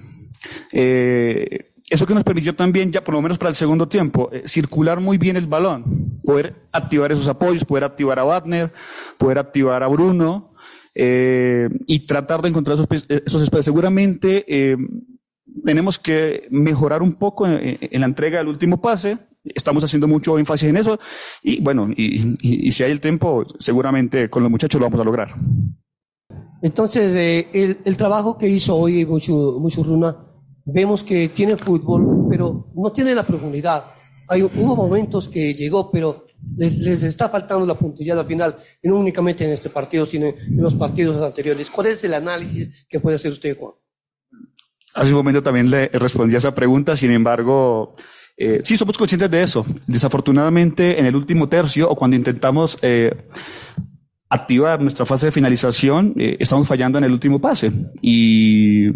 eh, eso que nos permitió también, ya por lo menos para el segundo tiempo, eh, circular muy bien el balón, poder activar esos apoyos, poder activar a Wagner, poder activar a Bruno eh, y tratar de encontrar esos, espacios. Seguramente tenemos que mejorar un poco en, en, la entrega del último pase. Estamos haciendo mucho énfasis en eso y bueno, y, y, y si hay el tiempo, seguramente con los muchachos lo vamos a lograr. Entonces, eh, el, el, trabajo que hizo hoy Mucho, Mucho Runa, vemos que tiene fútbol, pero no tiene la profundidad. Hay, hubo momentos que llegó, pero les, les, está faltando la puntillada final, y no únicamente en este partido, sino en los partidos anteriores. ¿Cuál es el análisis que puede hacer usted, Juan? Hace un momento también le respondí a esa pregunta, sin embargo, eh, sí somos conscientes de eso. Desafortunadamente, en el último tercio, o cuando intentamos eh, activar nuestra fase de finalización, eh, estamos fallando en el último pase. Y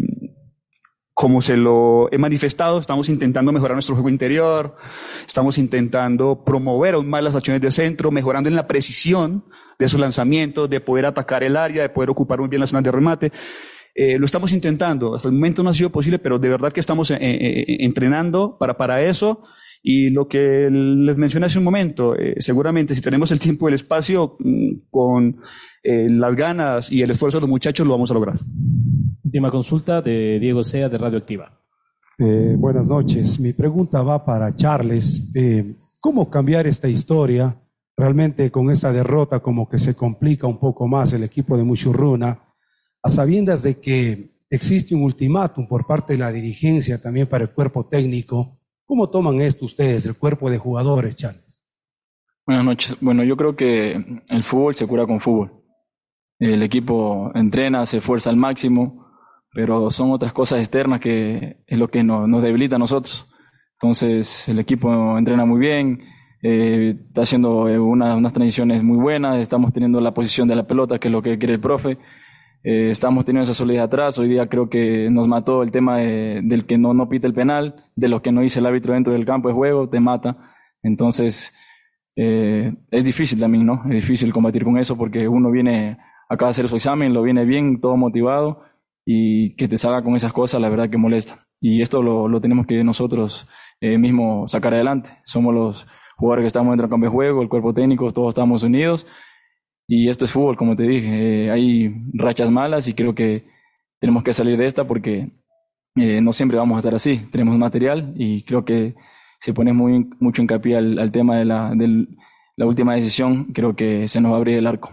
como se lo he manifestado, estamos intentando mejorar nuestro juego interior, estamos intentando promover aún más las acciones de centro, mejorando en la precisión de esos lanzamientos, de poder atacar el área, de poder ocupar muy bien las zonas de remate. Eh, lo estamos intentando, hasta el momento no ha sido posible, pero de verdad que estamos eh, eh, entrenando para, para eso. Y lo que les mencioné hace un momento, eh, seguramente si tenemos el tiempo y el espacio, mm, con eh, las ganas y el esfuerzo de los muchachos, lo vamos a lograr. Última consulta de Diego Sea de Radioactiva. Eh, buenas noches. Mi pregunta va para Charles. ¿Cómo cambiar esta historia? Realmente con esta derrota como que se complica un poco más el equipo de Muchurruna, a sabiendas de que existe un ultimátum por parte de la dirigencia también para el cuerpo técnico ¿Cómo toman esto ustedes, el cuerpo de jugadores, Charles? Buenas noches. Bueno, yo creo que el fútbol se cura con fútbol. El equipo entrena, se esfuerza al máximo, pero son otras cosas externas que es lo que nos, debilita a nosotros. Entonces, el equipo entrena muy bien, eh, está haciendo una, unas transiciones muy buenas, estamos teniendo la posición de la pelota, que es lo que quiere el profe. Eh, estamos teniendo esa solidez atrás. Hoy día creo que nos mató el tema de, del que no, no pita el penal, de lo que no dice el árbitro dentro del campo de juego, te mata. Entonces, eh, es difícil también, ¿no? Es difícil combatir con eso porque uno viene acá a hacer su examen, lo viene bien, todo motivado y que te salga con esas cosas, la verdad que molesta. Y esto lo, lo tenemos que nosotros eh, mismos sacar adelante. Somos los jugadores que estamos dentro del campo de juego, el cuerpo técnico, todos estamos unidos. Y esto es fútbol, como te dije. Eh, hay rachas malas y creo que tenemos que salir de esta porque eh, no siempre vamos a estar así. Tenemos material y creo que se pone muy, mucho hincapié al, tema de la, de la última decisión, creo que se nos va a abrir el arco.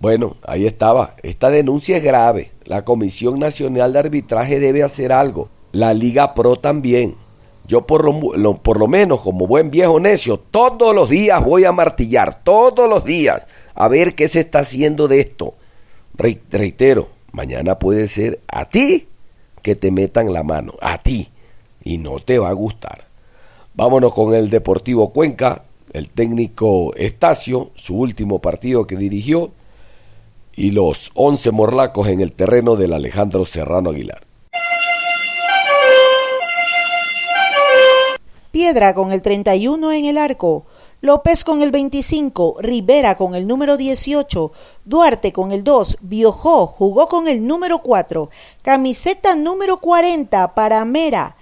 Bueno, ahí estaba. Esta denuncia es grave. La Comisión Nacional de Arbitraje debe hacer algo. La Liga Pro también. Yo por lo, lo, por lo menos como buen viejo necio, todos los días voy a martillar, todos los días, a ver qué se está haciendo de esto. Re, reitero, mañana puede ser a ti que te metan la mano, a ti, y no te va a gustar. Vámonos con el Deportivo Cuenca, el técnico Estacio, su último partido que dirigió, y los 11 morlacos en el terreno del Alejandro Serrano Aguilar. Piedra con el 31 en el arco, López con el 25, Rivera con el número 18, Duarte con el 2, Biojó jugó con el número 4, camiseta número 40 para Mera,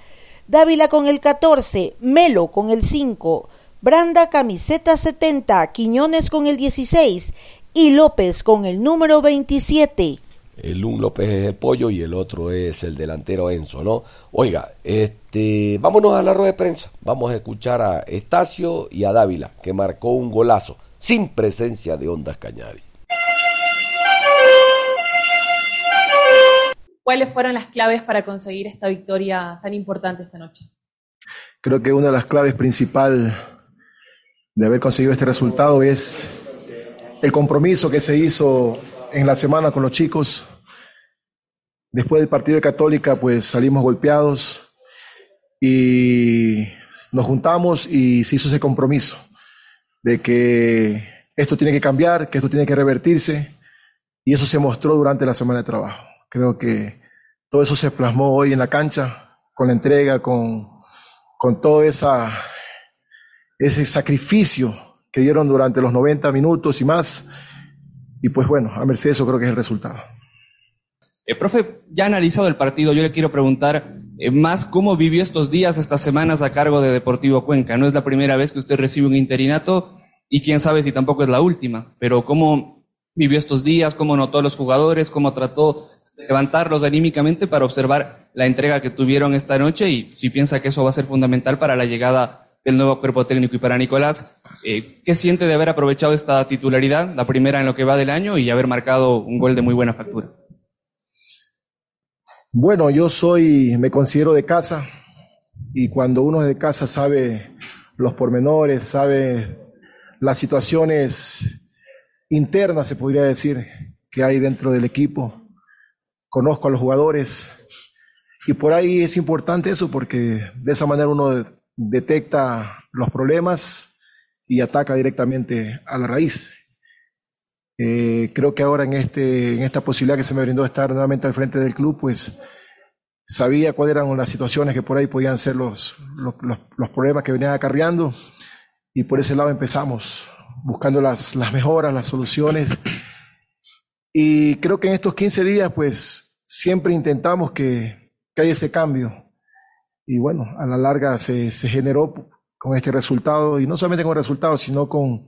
Dávila con el 14, Melo con el 5, Branda camiseta 70, Quiñones con el 16 y López con el número 27. El un López es el pollo y el otro es el delantero Enzo, ¿no? Oiga, este, vámonos a la rueda de prensa. Vamos a escuchar a Estacio y a Dávila, que marcó un golazo sin presencia de Ondas Cañari. ¿Cuáles fueron las claves para conseguir esta victoria tan importante esta noche? Creo que una de las claves principales de haber conseguido este resultado es el compromiso que se hizo en la semana con los chicos. Después del partido de Católica, pues salimos golpeados y nos juntamos y se hizo ese compromiso de que esto tiene que cambiar, que esto tiene que revertirse y eso se mostró durante la semana de trabajo. Creo que todo eso se plasmó hoy en la cancha, con la entrega, con, con todo esa, ese sacrificio que dieron durante los 90 minutos y más y pues bueno, a merced eso creo que es el resultado. Eh, profe, ya analizado el partido, yo le quiero preguntar eh, más cómo vivió estos días, estas semanas a cargo de Deportivo Cuenca. No es la primera vez que usted recibe un interinato y quién sabe si tampoco es la última, pero cómo vivió estos días, cómo notó a los jugadores, cómo trató de levantarlos anímicamente para observar la entrega que tuvieron esta noche y si piensa que eso va a ser fundamental para la llegada del nuevo cuerpo técnico. Y para Nicolás, eh, ¿qué siente de haber aprovechado esta titularidad, la primera en lo que va del año, y haber marcado un gol de muy buena factura? Bueno, yo soy, me considero de casa, y cuando uno es de casa sabe los pormenores, sabe las situaciones internas, se podría decir, que hay dentro del equipo. Conozco a los jugadores, y por ahí es importante eso, porque de esa manera uno detecta los problemas y ataca directamente a la raíz. Eh, creo que ahora en, este, en esta posibilidad que se me brindó estar nuevamente al frente del club, pues sabía cuáles eran las situaciones que por ahí podían ser los, los, los, los problemas que venían acarreando y por ese lado empezamos buscando las, las mejoras, las soluciones. Y creo que en estos 15 días, pues siempre intentamos que, que haya ese cambio y bueno, a la larga se, se, generó con este resultado, y no solamente con el resultado, sino con,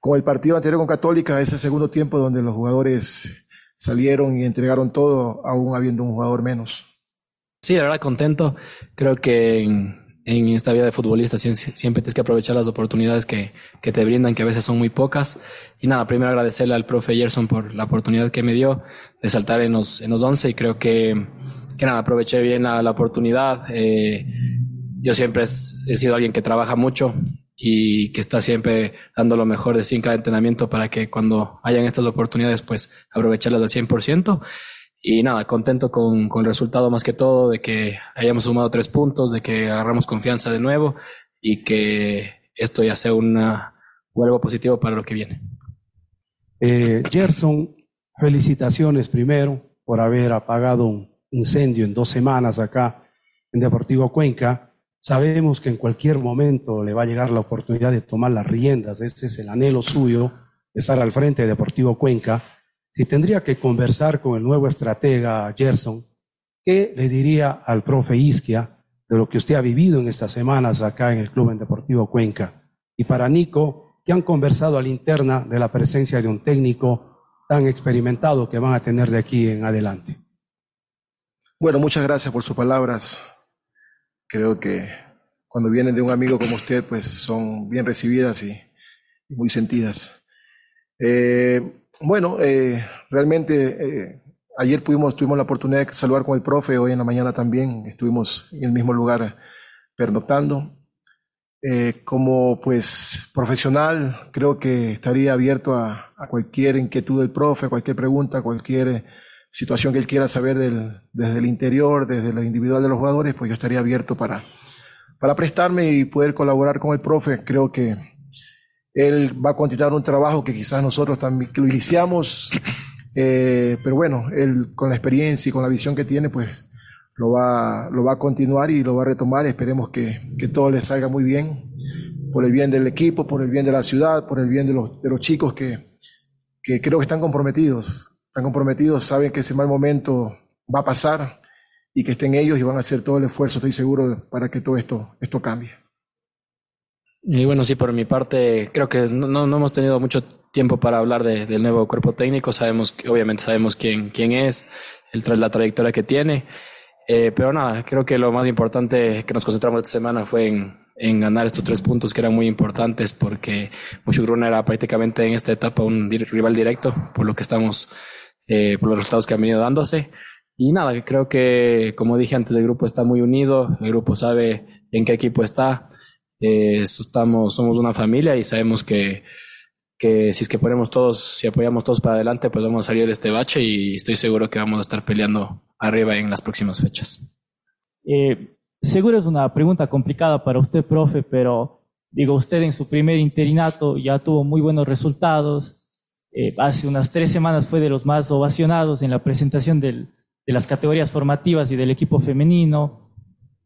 con el partido anterior con Católica, ese segundo tiempo donde los jugadores salieron y entregaron todo, aún habiendo un jugador menos. Sí, la verdad, contento. Creo que en, esta vida de futbolista siempre tienes que aprovechar las oportunidades que, que, te brindan, que a veces son muy pocas. Y nada, primero agradecerle al profe Gerson por la oportunidad que me dio de saltar en los, en los 11 y creo que que nada, aproveché bien la, la oportunidad. Eh, yo siempre he, sido alguien que trabaja mucho y que está siempre dando lo mejor de sí en cada entrenamiento para que cuando hayan estas oportunidades, pues aprovecharlas al 100%. Y nada, contento con, con el resultado más que todo, de que hayamos sumado tres puntos, de que agarramos confianza de nuevo y que esto ya sea una, algo positivo para lo que viene. Eh, Gerson, felicitaciones primero por haber apagado un incendio en dos semanas acá en Deportivo Cuenca. Sabemos que en cualquier momento le va a llegar la oportunidad de tomar las riendas. Este es el anhelo suyo, estar al frente de Deportivo Cuenca. Si tendría que conversar con el nuevo estratega Gerson, ¿qué le diría al profe Isquia de lo que usted ha vivido en estas semanas acá en el Club Deportivo Cuenca? Y para Nico, que han conversado a la interna de la presencia de un técnico tan experimentado que van a tener de aquí en adelante. Bueno, muchas gracias por sus palabras. Creo que cuando vienen de un amigo como usted, pues son bien recibidas y, y muy sentidas. Eh, bueno, eh, realmente eh, ayer pudimos, tuvimos la oportunidad de saludar con el profe, hoy en la mañana también estuvimos en el mismo lugar pernoctando. Eh, como pues profesional, creo que estaría abierto a, a, cualquier inquietud del profe, cualquier pregunta, cualquier situación que él quiera saber desde el interior, desde lo individual de los jugadores, pues yo estaría abierto para, para prestarme y poder colaborar con el profe. Creo que él va a continuar un trabajo que quizás nosotros también lo iniciamos, eh, pero bueno, él con la experiencia y con la visión que tiene, pues lo va, lo va a continuar y lo va a retomar. Esperemos que, que todo le salga muy bien, por el bien del equipo, por el bien de la ciudad, por el bien de los, de los chicos que, que creo que están comprometidos están comprometidos, saben que ese mal momento va a pasar y que estén ellos y van a hacer todo el esfuerzo, estoy seguro, para que todo esto, esto cambie. Y bueno, sí, por mi parte, creo que no, no hemos tenido mucho tiempo para hablar de, del nuevo cuerpo técnico. Sabemos, obviamente sabemos quién, quién es, la trayectoria que tiene. Eh, pero nada, creo que lo más importante que nos concentramos esta semana fue en, en ganar estos tres puntos que eran muy importantes porque Mushugruna era prácticamente en esta etapa un rival directo, por lo que estamos eh, por los resultados que han venido dándose. Y nada, creo que, como dije antes, el grupo está muy unido, el grupo sabe en qué equipo está, eh, estamos, somos una familia y sabemos que, que si es que ponemos todos, si apoyamos todos para adelante, pues vamos a salir de este bache y estoy seguro que vamos a estar peleando arriba en las próximas fechas. Eh, seguro es una pregunta complicada para usted, profe, pero digo, usted en su primer interinato ya tuvo muy buenos resultados, eh, hace unas tres semanas fue de los más ovacionados en la presentación de las categorías formativas y del equipo femenino.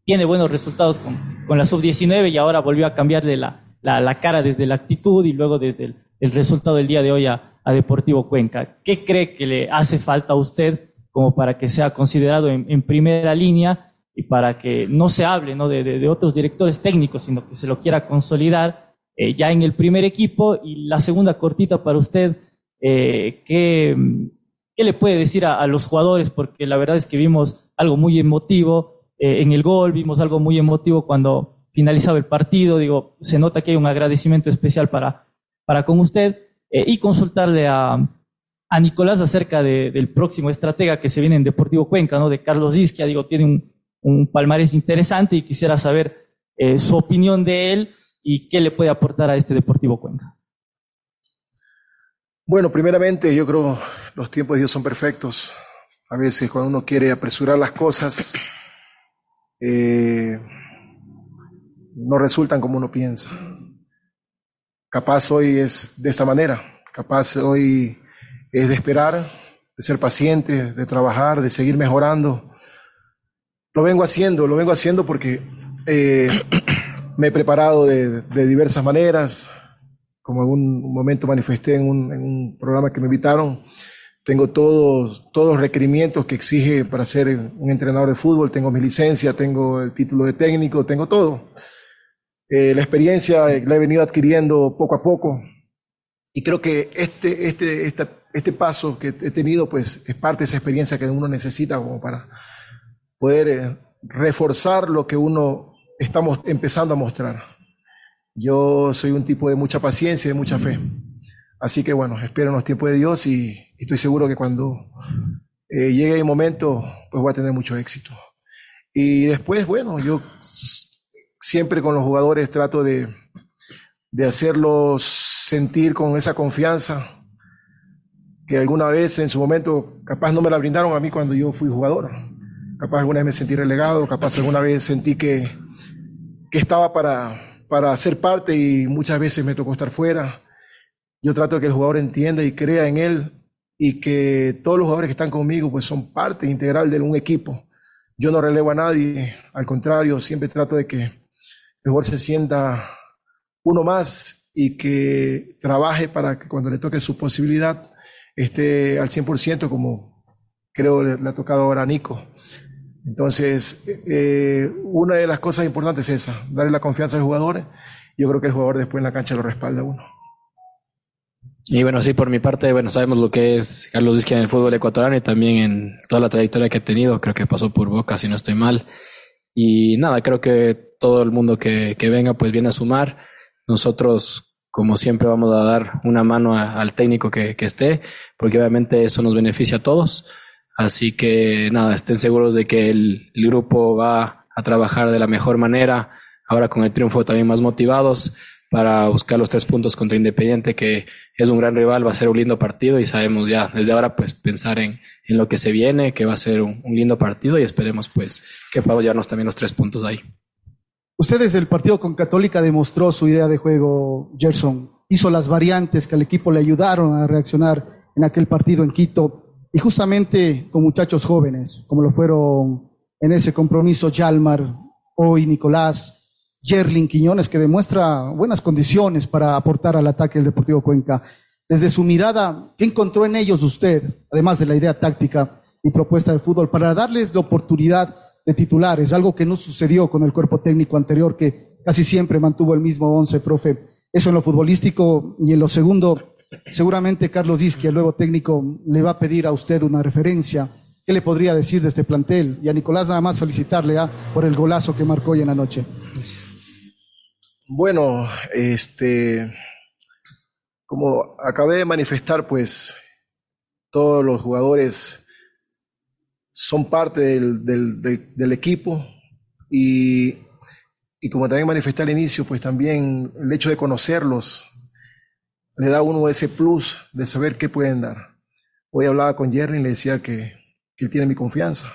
Tiene buenos resultados con, con la sub-19 y ahora volvió a cambiarle la, la, la, cara desde la actitud y luego desde el, resultado del día de hoy a, a, Deportivo Cuenca. ¿Qué cree que le hace falta a usted como para que sea considerado en, primera línea y para que no se hable ¿no? De, de, otros directores técnicos, sino que se lo quiera consolidar eh, ya en el primer equipo? Y la segunda cortita para usted eh, ¿qué, ¿qué, le puede decir a, los jugadores? Porque la verdad es que vimos algo muy emotivo eh, en el gol, vimos algo muy emotivo cuando finalizaba el partido. Digo, se nota que hay un agradecimiento especial para, para con usted eh, y consultarle a, a Nicolás acerca de, del próximo estratega que se viene en Deportivo Cuenca, ¿no? De Carlos Isquia. Digo, tiene un, un palmarés interesante y quisiera saber eh, su opinión de él y qué le puede aportar a este Deportivo Cuenca. Bueno, primeramente yo creo los tiempos de Dios son perfectos. A veces cuando uno quiere apresurar las cosas, eh, no resultan como uno piensa. Capaz hoy es de esta manera, capaz hoy es de esperar, de ser paciente, de trabajar, de seguir mejorando. Lo vengo haciendo, lo vengo haciendo porque eh, me he preparado de, diversas maneras, como en un momento manifesté en un, en un programa que me invitaron, tengo todos, todos los requerimientos que exige para ser un entrenador de fútbol, tengo mi licencia, tengo el título de técnico, tengo todo. Eh, la experiencia la he venido adquiriendo poco a poco y creo que este, este, este, este paso que he tenido pues es parte de esa experiencia que uno necesita como para poder eh, reforzar lo que uno estamos empezando a mostrar. Yo soy un tipo de mucha paciencia y de mucha fe. Así que bueno, espero en los tiempos de Dios y, estoy seguro que cuando eh, llegue el momento, pues voy a tener mucho éxito. Y después, bueno, yo siempre con los jugadores trato de, de hacerlos sentir con esa confianza que alguna vez en su momento capaz no me la brindaron a mí cuando yo fui jugador. Capaz alguna vez me sentí relegado, capaz alguna vez sentí que, que estaba para, para ser parte y muchas veces me tocó estar fuera. Yo trato que el jugador entienda y crea en él y que todos los jugadores que están conmigo pues son parte integral de un equipo. Yo no relevo a nadie, al contrario, siempre trato de que mejor se sienta uno más y que trabaje para que cuando le toque su posibilidad esté al 100% como creo le, le ha tocado ahora a Nico. Entonces, eh, una de las cosas importantes es esa, darle la confianza al jugador. Yo creo que el jugador después en la cancha lo respalda a uno. Y bueno, sí, por mi parte, bueno, sabemos lo que es Carlos Vizquia en el fútbol ecuatoriano y también en toda la trayectoria que ha tenido. Creo que pasó por Boca, si no estoy mal. Y nada, creo que todo el mundo que, que venga, pues viene a sumar. Nosotros, como siempre, vamos a dar una mano a- al técnico que, que esté, porque obviamente eso nos beneficia a todos. Así que nada, estén seguros de que el, el grupo va a trabajar de la mejor manera, ahora con el triunfo también más motivados para buscar los tres puntos contra Independiente, que es un gran rival, va a ser un lindo partido y sabemos ya desde ahora pues pensar en, en lo que se viene, que va a ser un, lindo partido y esperemos pues que podamos llevarnos también los tres puntos ahí. Usted desde el partido con Católica demostró su idea de juego, Gerson. Hizo las variantes que al equipo le ayudaron a reaccionar en aquel partido en Quito. Y justamente con muchachos jóvenes, como lo fueron en ese compromiso Yalmar, hoy Nicolás, Jerlin Quiñones, que demuestra buenas condiciones para aportar al ataque del Deportivo Cuenca. Desde su mirada, ¿qué encontró en ellos usted, además de la idea táctica y propuesta de fútbol, para darles la oportunidad de titulares, algo que no sucedió con el cuerpo técnico anterior, que casi siempre mantuvo el mismo once, profe. Eso en lo futbolístico y en lo segundo, seguramente Carlos Isquia, el nuevo técnico, le va a pedir a usted una referencia. ¿Qué le podría decir de este plantel? Y a Nicolás nada más felicitarle ah, por el golazo que marcó hoy en la noche. Bueno, este, como acabé de manifestar, pues todos los jugadores son parte del, equipo y, y como también manifesté al inicio, pues también el hecho de conocerlos le da a uno ese plus de saber qué pueden dar. Hoy hablaba con Jerry y le decía que, él tiene mi confianza,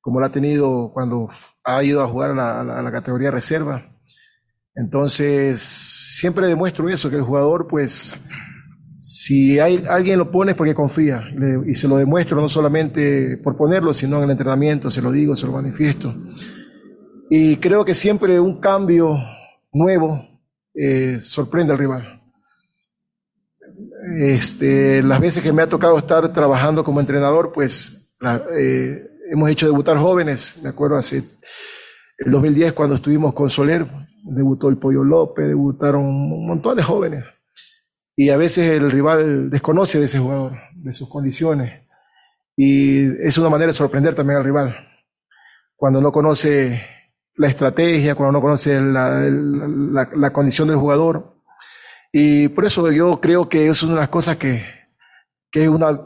como la ha tenido cuando ha ido a jugar a la categoría reserva. Entonces, siempre demuestro eso, que el jugador, pues, si hay, alguien lo pone es porque confía, y se lo demuestro no solamente por ponerlo, sino en el entrenamiento, se lo digo, se lo manifiesto. Y creo que siempre un cambio nuevo eh, sorprende al rival. Este, las veces que me ha tocado estar trabajando como entrenador, pues eh, hemos hecho debutar jóvenes, me acuerdo hace el 2010 cuando estuvimos con Soler, debutó el Pollo López, debutaron un montón de jóvenes. Y a veces el rival desconoce de ese jugador, de sus condiciones. Y es una manera de sorprender también al rival. Cuando no conoce la estrategia, cuando no conoce la, condición del jugador. Y por eso yo creo que es una de las cosas que, que es una,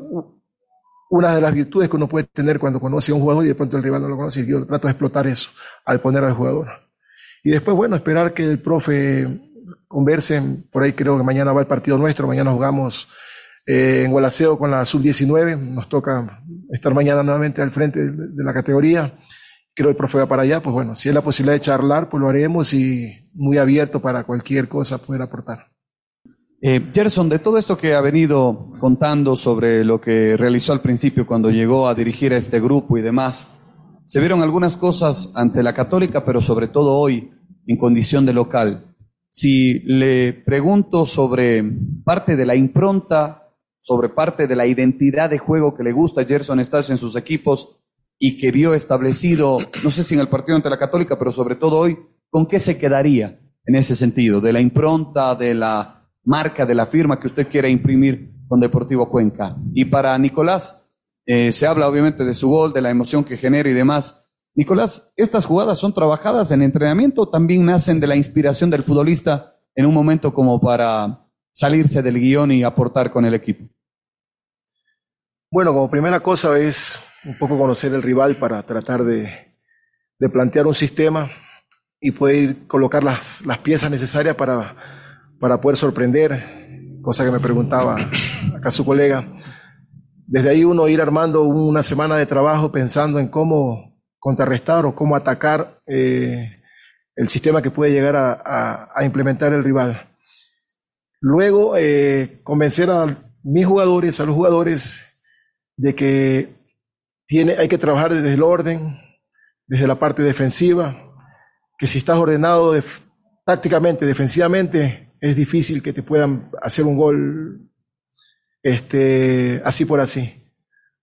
una de las virtudes que uno puede tener cuando conoce a un jugador y de pronto el rival no lo conoce. Y yo trato de explotar eso al poner al jugador. Y después, bueno, esperar que el profe converse. Por ahí creo que mañana va el partido nuestro. Mañana jugamos eh, en Gualaceo con la sub-19. Nos toca estar mañana nuevamente al frente de, la categoría. Creo que el profe va para allá. Pues bueno, si hay la posibilidad de charlar, pues lo haremos y muy abierto para cualquier cosa poder aportar. Eh, Gerson, de todo esto que ha venido contando sobre lo que realizó al principio cuando llegó a dirigir a este grupo y demás, se vieron algunas cosas ante la católica, pero sobre todo hoy en condición de local. Si le pregunto sobre parte de la impronta, sobre parte de la identidad de juego que le gusta a Gerson Estacio en sus equipos y que vio establecido, no sé si en el partido ante la católica, pero sobre todo hoy, ¿con qué se quedaría en ese sentido? De la impronta, de la marca, de la firma que usted quiere imprimir con Deportivo Cuenca. Y para Nicolás, eh, se habla obviamente de su gol, de la emoción que genera y demás. Nicolás, ¿estas jugadas son trabajadas en entrenamiento o también nacen de la inspiración del futbolista en un momento como para salirse del guion y aportar con el equipo? Bueno, como primera cosa es un poco conocer el rival para tratar de, plantear un sistema y poder colocar las, las piezas necesarias para, para poder sorprender, cosa que me preguntaba acá su colega. Desde ahí uno ir armando una semana de trabajo pensando en cómo contrarrestar o cómo atacar eh, el sistema que puede llegar a, a- implementar el rival. Luego, eh, convencer a mis jugadores, a los jugadores, de que tiene, hay que trabajar desde el orden, desde la parte defensiva, que si estás ordenado def- tácticamente, defensivamente, es difícil que te puedan hacer un gol este, así por así.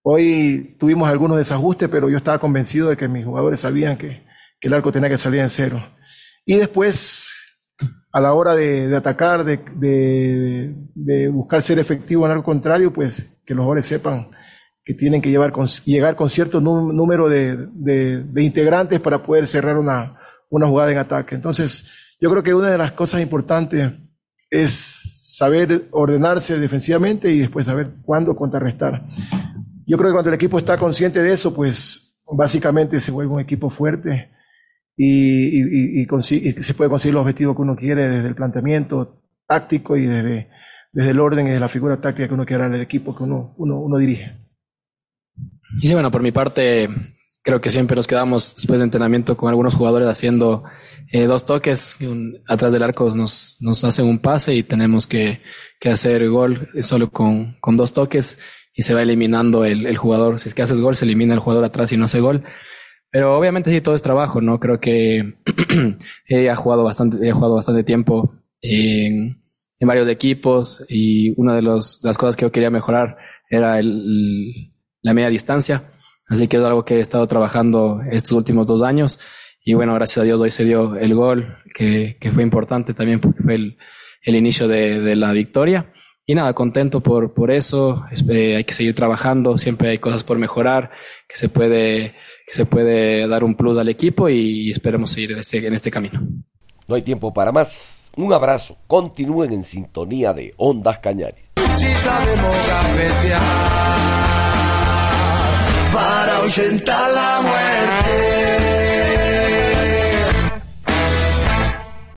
Hoy tuvimos algunos desajustes, pero yo estaba convencido de que mis jugadores sabían que, el arco tenía que salir en cero. Y después, a la hora de, atacar, de, buscar ser efectivo en el contrario, pues que los jugadores sepan que tienen que llevar llegar con cierto número de, integrantes para poder cerrar una, una jugada en ataque. Entonces, yo creo que una de las cosas importantes es saber ordenarse defensivamente y después saber cuándo contrarrestar. Yo creo que cuando el equipo está consciente de eso, pues básicamente se vuelve un equipo fuerte y, y, se puede conseguir los objetivos que uno quiere desde el planteamiento táctico y desde, desde el orden y de la figura táctica que uno quiere al equipo que uno, uno, uno dirige. Y sí, bueno, por mi parte, creo que siempre nos quedamos después de entrenamiento con algunos jugadores haciendo eh, dos toques. atrás del arco nos, nos hacen un pase y tenemos que, que hacer gol solo con, con, dos toques y se va eliminando el, el, jugador. Si es que haces gol, se elimina el jugador atrás y no hace gol. Pero obviamente sí, todo es trabajo, ¿no? Creo que he jugado bastante, he jugado bastante tiempo en, varios equipos y una de, los, las cosas que yo quería mejorar era el, la media distancia. Así que es algo que he estado trabajando estos últimos dos años. Y bueno, gracias a Dios hoy se dio el gol, que, que fue importante también porque fue el, el inicio de, de, la victoria. Y nada, contento por, por eso. Eh, hay que seguir trabajando. Siempre hay cosas por mejorar, que se puede que se puede dar un plus al equipo y esperemos seguir en este, en este camino. No hay tiempo para más. Un abrazo. Continúen en sintonía de Ondas Cañaris. Si sabemos para ahuyentar la muerte.